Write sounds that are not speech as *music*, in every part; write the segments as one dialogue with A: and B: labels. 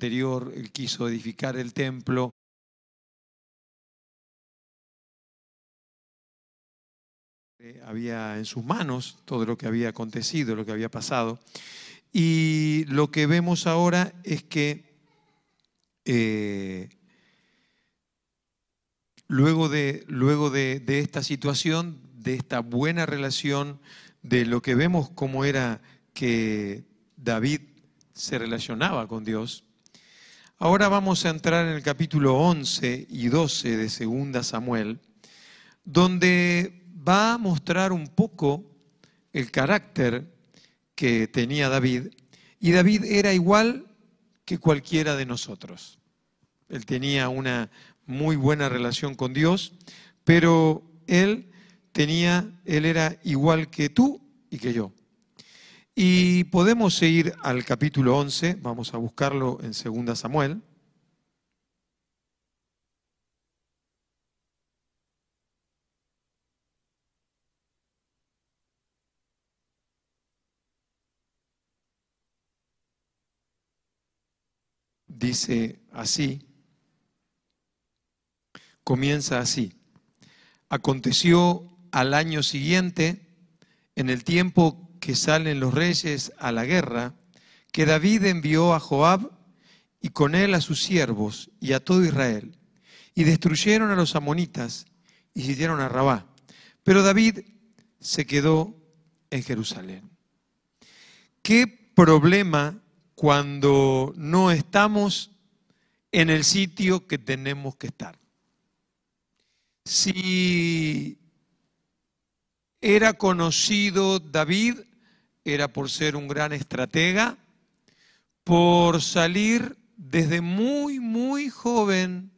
A: anterior, él quiso edificar el templo. Había en sus manos todo lo que había acontecido, lo que había pasado. Y lo que vemos ahora es que eh, luego, de, luego de, de esta situación, de esta buena relación, de lo que vemos como era que David se relacionaba con Dios, ahora vamos a entrar en el capítulo 11 y 12 de Segunda Samuel, donde va a mostrar un poco el carácter que tenía David, y David era igual que cualquiera de nosotros. Él tenía una muy buena relación con Dios, pero él tenía, él era igual que tú y que yo. Y podemos ir al capítulo 11, vamos a buscarlo en 2 Samuel. Dice así, comienza así. Aconteció al año siguiente, en el tiempo que salen los reyes a la guerra, que David envió a Joab y con él a sus siervos y a todo Israel, y destruyeron a los amonitas y sitiaron a Rabá. Pero David se quedó en Jerusalén. ¿Qué problema cuando no estamos en el sitio que tenemos que estar? Si era conocido David era por ser un gran estratega, por salir desde muy, muy joven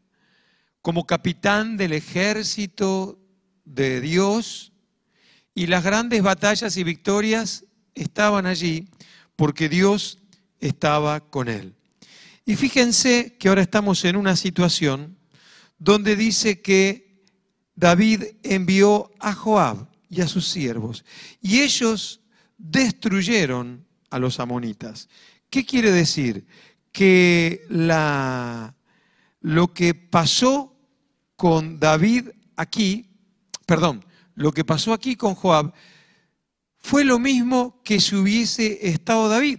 A: como capitán del ejército de Dios y las grandes batallas y victorias estaban allí porque Dios estaba con él. Y fíjense que ahora estamos en una situación donde dice que David envió a Joab y a sus siervos y ellos destruyeron a los amonitas. ¿Qué quiere decir? Que la, lo que pasó con David aquí, perdón, lo que pasó aquí con Joab, fue lo mismo que si hubiese estado David.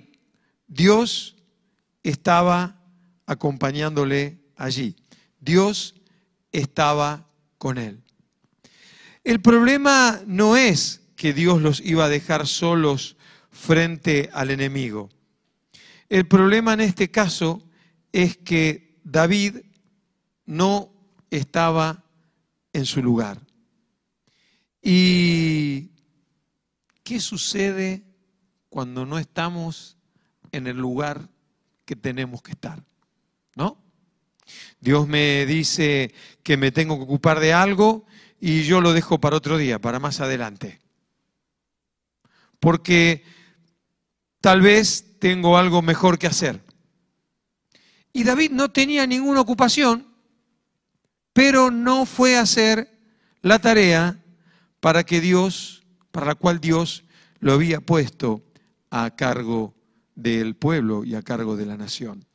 A: Dios estaba acompañándole allí. Dios estaba con él. El problema no es que Dios los iba a dejar solos frente al enemigo. El problema en este caso es que David no estaba en su lugar. ¿Y qué sucede cuando no estamos en el lugar que tenemos que estar? ¿No? Dios me dice que me tengo que ocupar de algo y yo lo dejo para otro día, para más adelante porque tal vez tengo algo mejor que hacer. Y David no tenía ninguna ocupación, pero no fue a hacer la tarea para que Dios, para la cual Dios lo había puesto a cargo del pueblo y a cargo de la nación.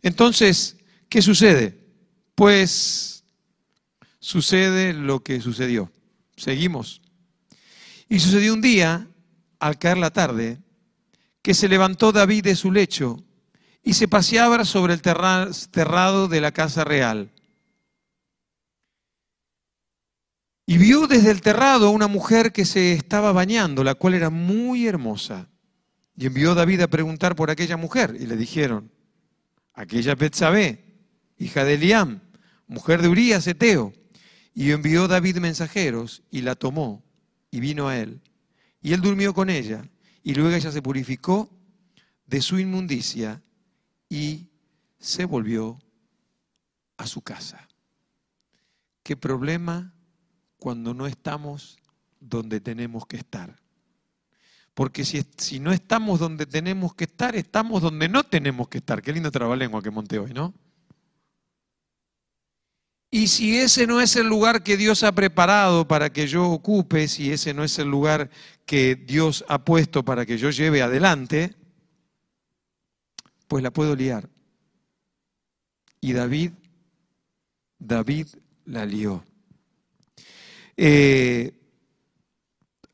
A: Entonces, ¿qué sucede? Pues sucede lo que sucedió. Seguimos. Y sucedió un día al caer la tarde, que se levantó David de su lecho y se paseaba sobre el terrado de la casa real. Y vio desde el terrado a una mujer que se estaba bañando, la cual era muy hermosa. Y envió David a preguntar por aquella mujer. Y le dijeron, aquella Betsabé, hija de Eliam, mujer de Urías, Eteo. Y envió David mensajeros y la tomó y vino a él. Y él durmió con ella. Y luego ella se purificó de su inmundicia y se volvió a su casa. ¿Qué problema cuando no estamos donde tenemos que estar? Porque si, si, no estamos donde tenemos que estar, estamos donde no tenemos que estar. Qué lindo trabalengua que monté hoy, ¿no? Y si ese no es el lugar que Dios ha preparado para que yo ocupe, si ese no es el lugar que Dios ha puesto para que yo lleve adelante, pues la puedo liar. Y David, David la lió. Eh,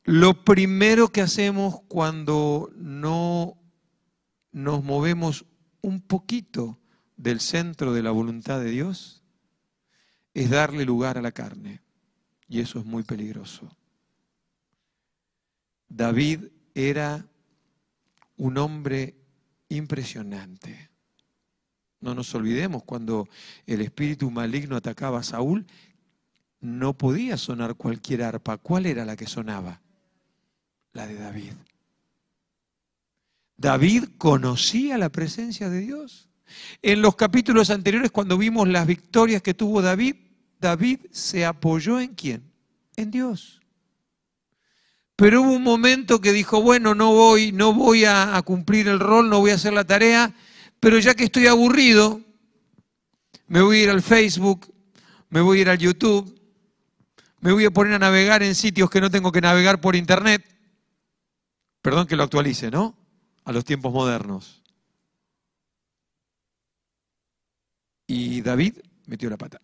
A: lo primero que hacemos cuando no nos movemos un poquito del centro de la voluntad de Dios es darle lugar a la carne. Y eso es muy peligroso. David era un hombre impresionante. No nos olvidemos, cuando el espíritu maligno atacaba a Saúl, no podía sonar cualquier arpa. ¿Cuál era la que sonaba? La de David. David conocía la presencia de Dios. En los capítulos anteriores, cuando vimos las victorias que tuvo David, David se apoyó en quién? En Dios. Pero hubo un momento que dijo, bueno, no voy, no voy a, a cumplir el rol, no voy a hacer la tarea, pero ya que estoy aburrido, me voy a ir al Facebook, me voy a ir al YouTube, me voy a poner a navegar en sitios que no tengo que navegar por internet. Perdón que lo actualice, ¿no? A los tiempos modernos. Y David metió la pata.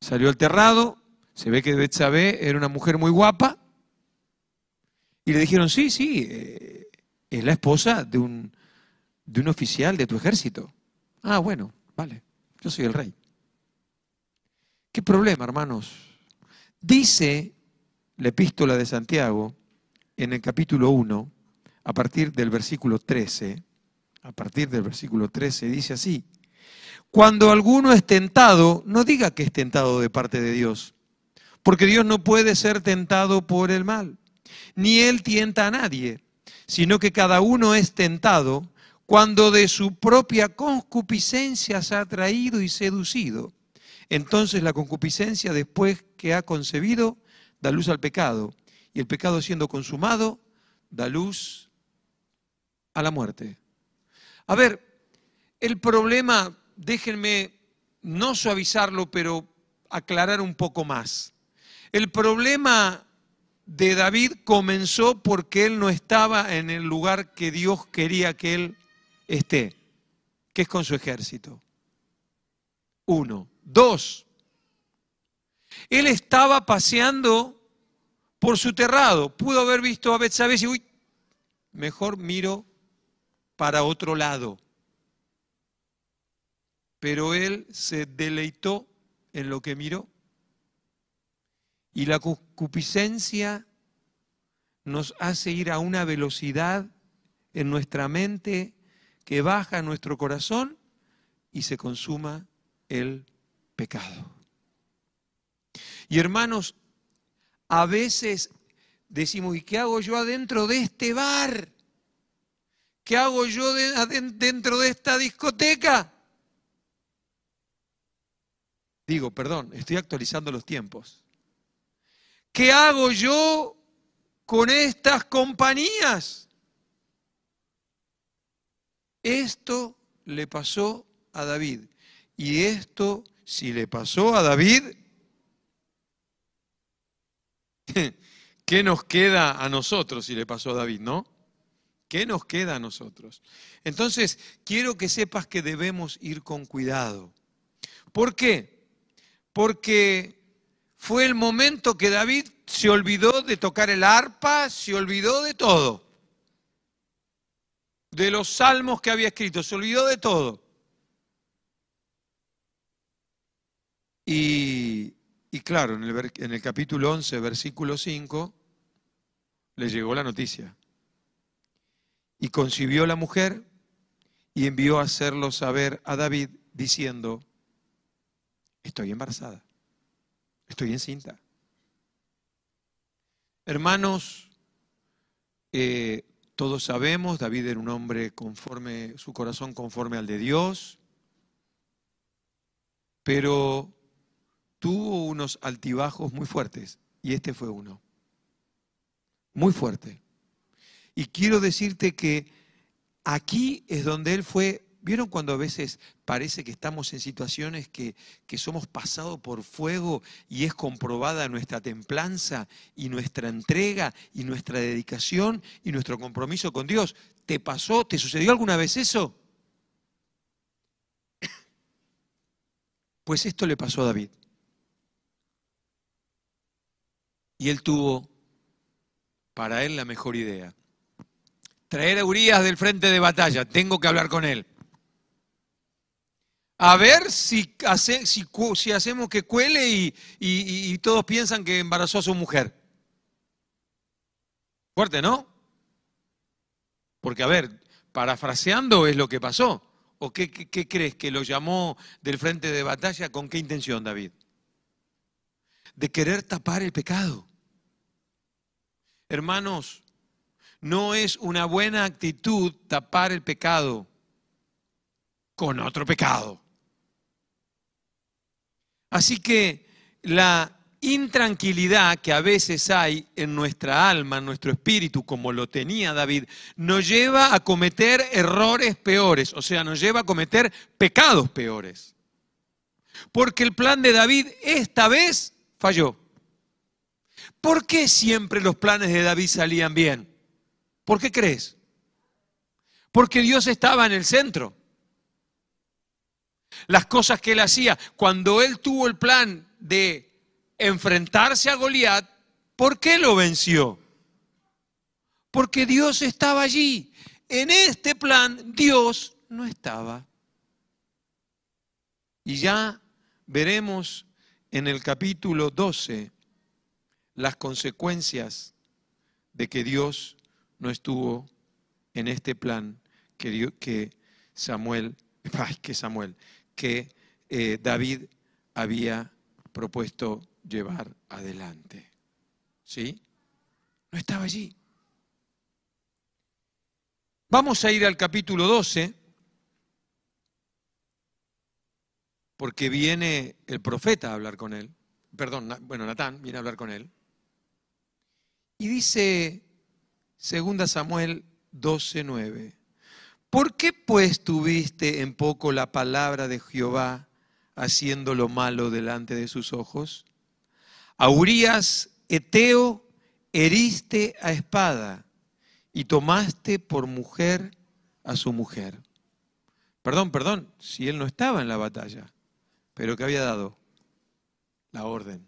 A: Salió al terrado, se ve que Betsabé era una mujer muy guapa, y le dijeron, sí, sí, eh, es la esposa de un, de un oficial de tu ejército. Ah, bueno, vale, yo soy el rey. ¿Qué problema, hermanos? Dice la epístola de Santiago en el capítulo 1, a partir del versículo 13, a partir del versículo 13, dice así, cuando alguno es tentado, no diga que es tentado de parte de Dios, porque Dios no puede ser tentado por el mal, ni Él tienta a nadie, sino que cada uno es tentado cuando de su propia concupiscencia se ha atraído y seducido. Entonces la concupiscencia, después que ha concebido, da luz al pecado. Y el pecado siendo consumado, da luz a la muerte. A ver, el problema, déjenme no suavizarlo, pero aclarar un poco más. El problema de David comenzó porque él no estaba en el lugar que Dios quería que él esté, que es con su ejército. Uno. Dos, él estaba paseando por su terrado. Pudo haber visto a Betsabé y uy, mejor miro para otro lado. Pero él se deleitó en lo que miró. Y la concupiscencia nos hace ir a una velocidad en nuestra mente que baja nuestro corazón y se consuma el pecado. Y hermanos, a veces decimos, ¿y qué hago yo adentro de este bar? ¿Qué hago yo dentro de esta discoteca? Digo, perdón, estoy actualizando los tiempos. ¿Qué hago yo con estas compañías? Esto le pasó a David y esto si le pasó a David, *laughs* ¿qué nos queda a nosotros si le pasó a David, no? ¿Qué nos queda a nosotros? Entonces, quiero que sepas que debemos ir con cuidado. ¿Por qué? Porque fue el momento que David se olvidó de tocar el arpa, se olvidó de todo. De los salmos que había escrito, se olvidó de todo. Y, claro, en el, en el capítulo 11, versículo 5, le llegó la noticia. Y concibió la mujer y envió a hacerlo saber a David diciendo, estoy embarazada, estoy encinta. Hermanos, eh, todos sabemos, David era un hombre conforme, su corazón conforme al de Dios, pero tuvo unos altibajos muy fuertes y este fue uno. Muy fuerte. Y quiero decirte que aquí es donde Él fue ¿Vieron cuando a veces parece que estamos en situaciones que, que somos pasados por fuego y es comprobada nuestra templanza y nuestra entrega y nuestra dedicación y nuestro compromiso con Dios? ¿Te pasó? ¿Te sucedió alguna vez eso? Pues esto le pasó a David. Y él tuvo para él la mejor idea. Traer a Urias del frente de batalla, tengo que hablar con él. A ver si, hacemos que cuele y todos piensan que embarazó a su mujer. Fuerte, ¿no? Porque, a ver, parafraseando es lo que pasó. ¿O qué, crees que lo llamó del frente de batalla? ¿Con qué intención, David? De querer tapar el pecado. Hermanos, no es una buena actitud tapar el pecado con otro pecado. Así que la intranquilidad que a veces hay en nuestra alma, en nuestro espíritu, como lo tenía David, nos lleva a cometer errores peores, o sea, nos lleva a cometer pecados peores. Porque el plan de David esta vez falló. ¿Por qué siempre los planes de David salían bien? ¿Por qué crees? Porque Dios estaba en el centro. Las cosas que él hacía, cuando él tuvo el plan de enfrentarse a Goliat, ¿por qué lo venció? Porque Dios estaba allí. En este plan Dios no estaba. Y ya veremos en el capítulo 12 las consecuencias de que Dios no estuvo en este plan que, que Samuel, *laughs* que Samuel, que eh, David había propuesto llevar adelante. ¿Sí? No estaba allí. Vamos a ir al capítulo 12, porque viene el profeta a hablar con él. Perdón, bueno, Natán viene a hablar con él. Y dice 2 Samuel 12, 9. ¿Por qué pues tuviste en poco la palabra de Jehová haciendo lo malo delante de sus ojos? A Urias, Eteo, heriste a espada y tomaste por mujer a su mujer. Perdón, perdón, si él no estaba en la batalla, pero que había dado la orden.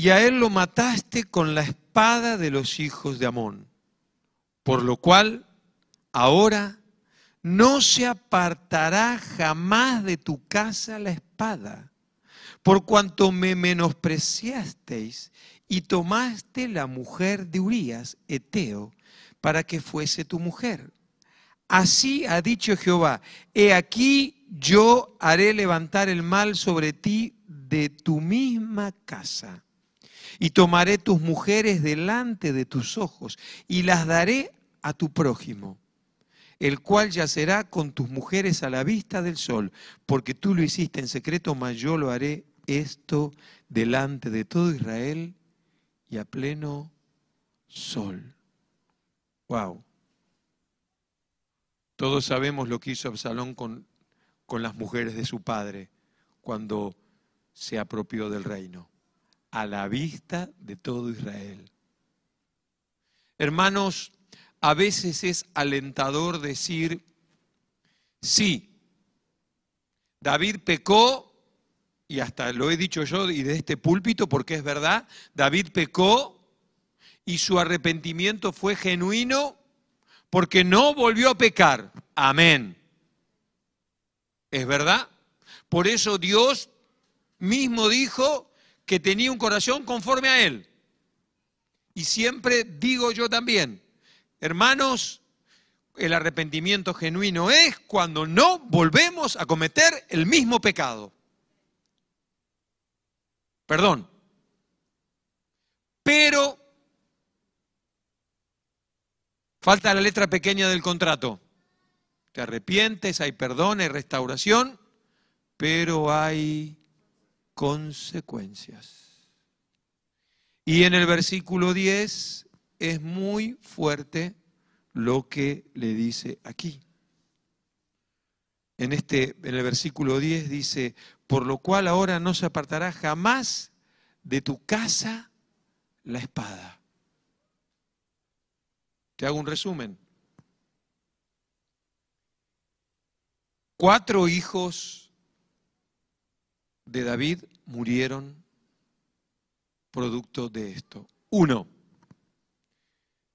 A: Y a él lo mataste con la espada de los hijos de Amón, por lo cual ahora no se apartará jamás de tu casa la espada, por cuanto me menospreciasteis y tomaste la mujer de Urías, Eteo, para que fuese tu mujer. Así ha dicho Jehová, he aquí yo haré levantar el mal sobre ti de tu misma casa, y tomaré tus mujeres delante de tus ojos, y las daré a tu prójimo el cual yacerá con tus mujeres a la vista del sol, porque tú lo hiciste en secreto, mas yo lo haré esto delante de todo Israel y a pleno sol. Wow. Todos sabemos lo que hizo Absalón con, con las mujeres de su padre cuando se apropió del reino, a la vista de todo Israel. Hermanos, a veces es alentador decir, sí, David pecó, y hasta lo he dicho yo y de este púlpito porque es verdad, David pecó y su arrepentimiento fue genuino porque no volvió a pecar. Amén. ¿Es verdad? Por eso Dios mismo dijo que tenía un corazón conforme a Él. Y siempre digo yo también, Hermanos, el arrepentimiento genuino es cuando no volvemos a cometer el mismo pecado. Perdón. Pero falta la letra pequeña del contrato. Te arrepientes, hay perdón, hay restauración, pero hay consecuencias. Y en el versículo 10 es muy fuerte lo que le dice aquí. En, este, en el versículo 10 dice, por lo cual ahora no se apartará jamás de tu casa la espada. Te hago un resumen. Cuatro hijos de David murieron producto de esto. Uno,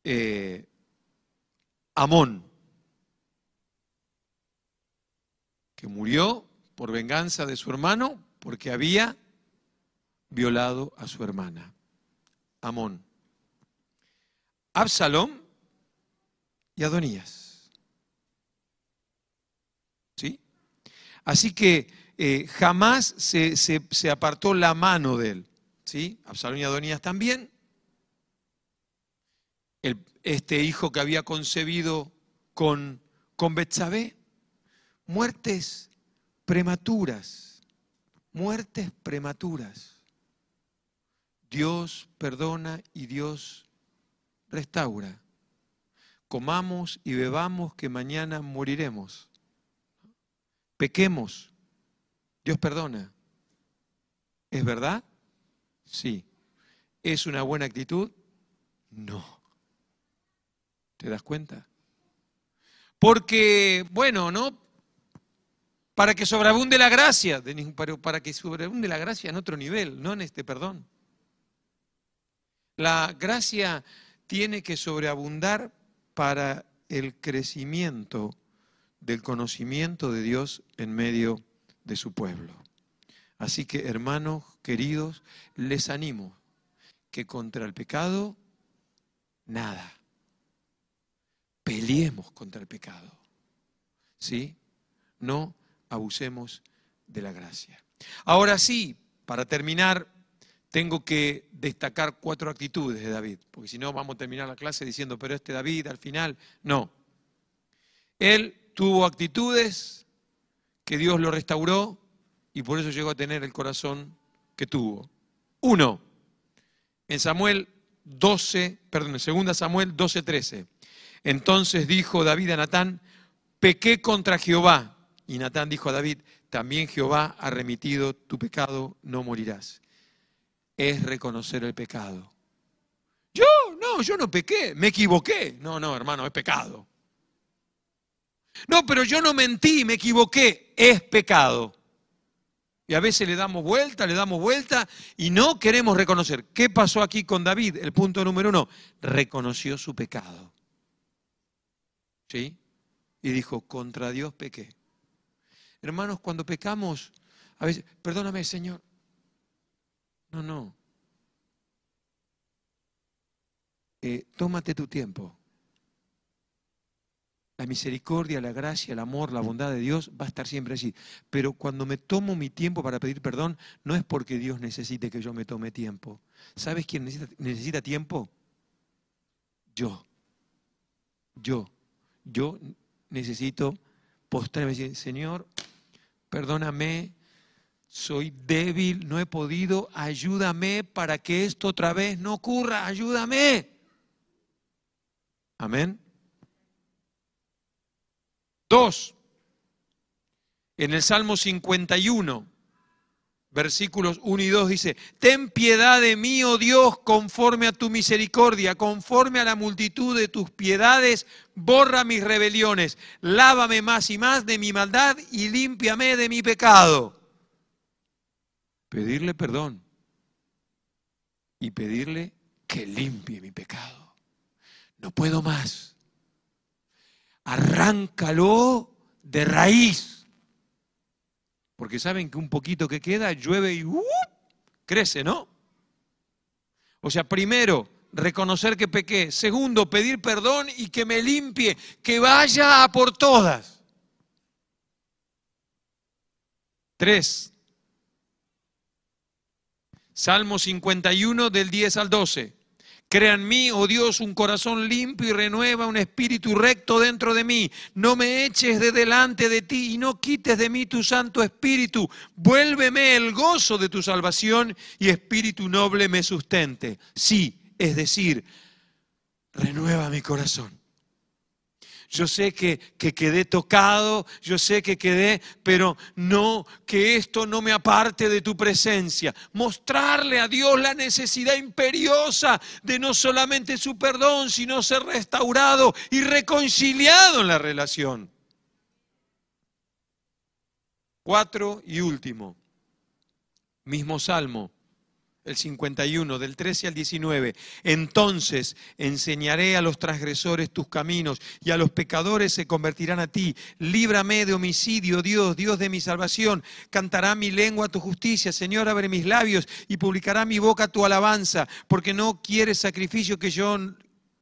A: eh, Amón, que murió por venganza de su hermano porque había violado a su hermana. Amón. Absalón y Adonías. ¿Sí? Así que eh, jamás se, se, apartó la mano de él. ¿Sí? Absalón y Adonías también. este hijo que había concebido con, con. Muertes prematuras. Muertes prematuras. Dios perdona y Dios restaura. Comamos y bebamos que mañana moriremos. Pequemos. Dios perdona. ¿Es verdad? Sí. ¿Es una buena actitud? No. ¿Te das cuenta? Porque, bueno, ¿no? Para que sobreabunde la gracia, para que sobreabunde la gracia en otro nivel, no en este perdón. La gracia tiene que sobreabundar para el crecimiento del conocimiento de Dios en medio de su pueblo. Así que, hermanos queridos, les animo que contra el pecado, nada. Peleemos contra el pecado. ¿Sí? No abusemos de la gracia. Ahora sí, para terminar, tengo que destacar cuatro actitudes de David, porque si no vamos a terminar la clase diciendo, pero este David al final, no. Él tuvo actitudes que Dios lo restauró y por eso llegó a tener el corazón que tuvo. Uno, en Samuel 12, perdón, en 2 Samuel 12, 13. Entonces dijo David a Natán, pequé contra Jehová. Y Natán dijo a David, también Jehová ha remitido tu pecado, no morirás es reconocer el pecado. Yo, no, yo no pequé, me equivoqué. No, no, hermano, es pecado. No, pero yo no mentí, me equivoqué, es pecado. Y a veces le damos vuelta, le damos vuelta y no queremos reconocer. ¿Qué pasó aquí con David? El punto número uno, reconoció su pecado. ¿Sí? Y dijo, contra Dios pequé. Hermanos, cuando pecamos, a veces, perdóname Señor, no, no. Eh, tómate tu tiempo. La misericordia, la gracia, el amor, la bondad de Dios va a estar siempre allí. Pero cuando me tomo mi tiempo para pedir perdón, no es porque Dios necesite que yo me tome tiempo. ¿Sabes quién necesita, necesita tiempo? Yo. Yo. Yo necesito postrarme y decir, Señor, perdóname, soy débil, no he podido, ayúdame para que esto otra vez no ocurra, ayúdame. Amén. Dos, en el Salmo 51, versículos 1 y 2 dice, ten piedad de mí, oh Dios, conforme a tu misericordia, conforme a la multitud de tus piedades, borra mis rebeliones, lávame más y más de mi maldad y límpiame de mi pecado pedirle perdón y pedirle que limpie mi pecado. No puedo más. Arráncalo de raíz. Porque saben que un poquito que queda llueve y ¡uh! crece, ¿no? O sea, primero, reconocer que pequé. Segundo, pedir perdón y que me limpie, que vaya a por todas. Tres, Salmo 51 del 10 al 12. Crea en mí, oh Dios, un corazón limpio y renueva un espíritu recto dentro de mí. No me eches de delante de ti y no quites de mí tu santo espíritu. Vuélveme el gozo de tu salvación y espíritu noble me sustente. Sí, es decir, renueva mi corazón. Yo sé que, quedé tocado, yo sé que quedé, pero no, que esto no me aparte de tu presencia. Mostrarle a Dios la necesidad imperiosa de no solamente su perdón, sino ser restaurado y reconciliado en la relación. Cuatro y último. Mismo salmo el 51, del 13 al 19. Entonces enseñaré a los transgresores tus caminos y a los pecadores se convertirán a ti. Líbrame de homicidio, Dios, Dios de mi salvación. Cantará mi lengua tu justicia. Señor, abre mis labios y publicará mi boca tu alabanza, porque no quieres sacrificio que yo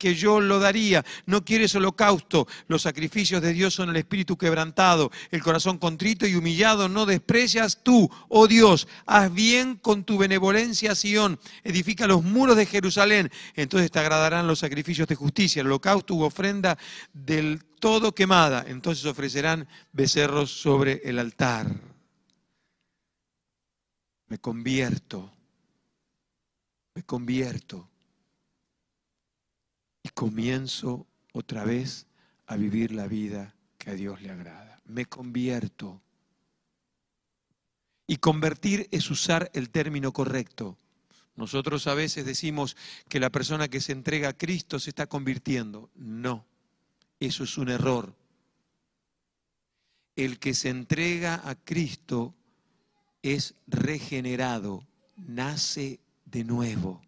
A: que yo lo daría. No quieres holocausto. Los sacrificios de Dios son el espíritu quebrantado, el corazón contrito y humillado. No desprecias tú, oh Dios. Haz bien con tu benevolencia, Sión. Edifica los muros de Jerusalén. Entonces te agradarán los sacrificios de justicia, el holocausto u ofrenda del todo quemada. Entonces ofrecerán becerros sobre el altar. Me convierto. Me convierto y comienzo otra vez a vivir la vida que a Dios le agrada. Me convierto. Y convertir es usar el término correcto. Nosotros a veces decimos que la persona que se entrega a Cristo se está convirtiendo. No, eso es un error. El que se entrega a Cristo es regenerado, nace de nuevo.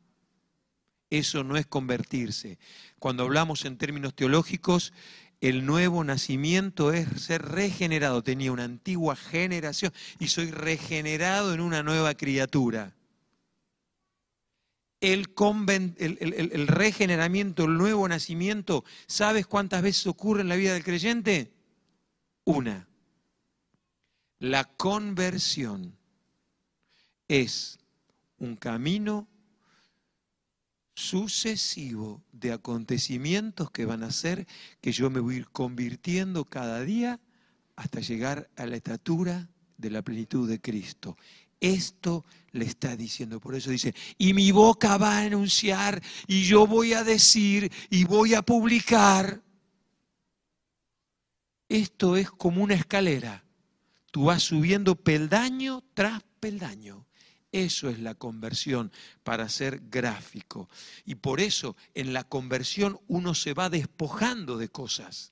A: Eso no es convertirse. Cuando hablamos en términos teológicos, el nuevo nacimiento es ser regenerado. Tenía una antigua generación y soy regenerado en una nueva criatura. El, regeneramiento, el nuevo nacimiento, ¿sabes cuántas veces ocurre en la vida del creyente? Una. La conversión es un camino sucesivo de acontecimientos que van a hacer que yo me voy a ir convirtiendo cada día hasta llegar a la estatura de la plenitud de Cristo. Esto le está diciendo, por eso dice, y mi boca va a anunciar, y yo voy a decir, y voy a publicar. Esto es como una escalera. Tú vas subiendo peldaño tras peldaño. Eso es la conversión para ser gráfico. Y por eso en la conversión uno se va despojando de cosas.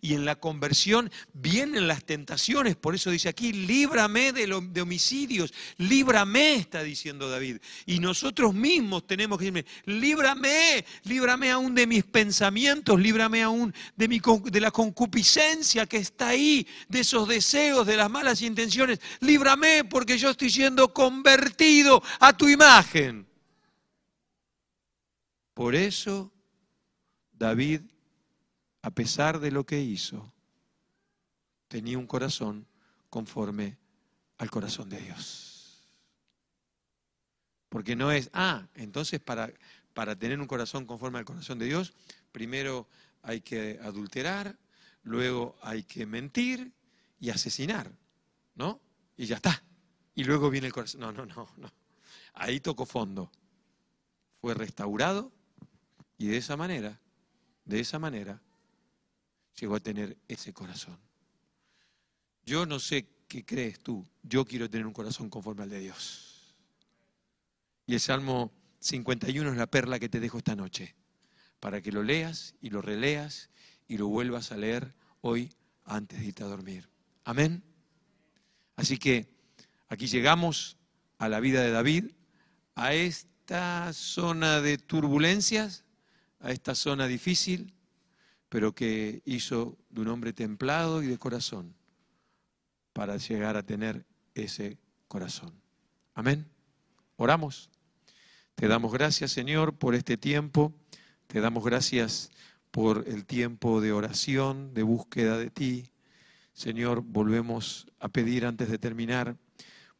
A: Y en la conversión vienen las tentaciones, por eso dice aquí, líbrame de, de, homicidios, líbrame, está diciendo David. Y nosotros mismos tenemos que decirme, líbrame, líbrame aún de mis pensamientos, líbrame aún de, mi, de la concupiscencia que está ahí, de esos deseos, de las malas intenciones, líbrame porque yo estoy siendo convertido a tu imagen. Por eso David a pesar de lo que hizo, tenía un corazón conforme al corazón de Dios. Porque no es, ah, entonces para, para tener un corazón conforme al corazón de Dios, primero hay que adulterar, luego hay que mentir y asesinar, ¿no? Y ya está. Y luego viene el corazón. No, no, no, no. Ahí tocó fondo. Fue restaurado y de esa manera, de esa manera, llegó a tener ese corazón. Yo no sé qué crees tú, yo quiero tener un corazón conforme al de Dios. Y el Salmo 51 es la perla que te dejo esta noche, para que lo leas y lo releas y lo vuelvas a leer hoy antes de irte a dormir. Amén. Así que aquí llegamos a la vida de David, a esta zona de turbulencias, a esta zona difícil, pero que hizo de un hombre templado y de corazón para llegar a tener ese corazón. Amén. Oramos. Te damos gracias, Señor, por este tiempo. Te damos gracias por el tiempo de oración, de búsqueda de ti. Señor, volvemos a pedir antes de terminar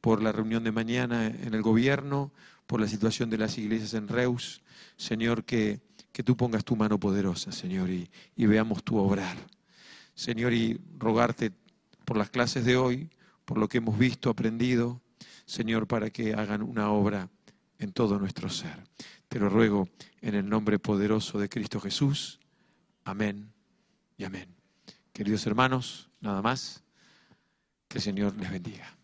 A: por la reunión de mañana en el gobierno, por la situación de las iglesias en Reus. Señor, que que tú pongas tu mano poderosa, Señor, y, veamos tu obrar. Señor, y rogarte por las clases de hoy, por lo que hemos visto, aprendido, Señor, para que hagan una obra en todo nuestro ser. Te lo ruego en el nombre poderoso de Cristo Jesús. Amén y amén. Queridos hermanos, nada más, que el Señor les bendiga.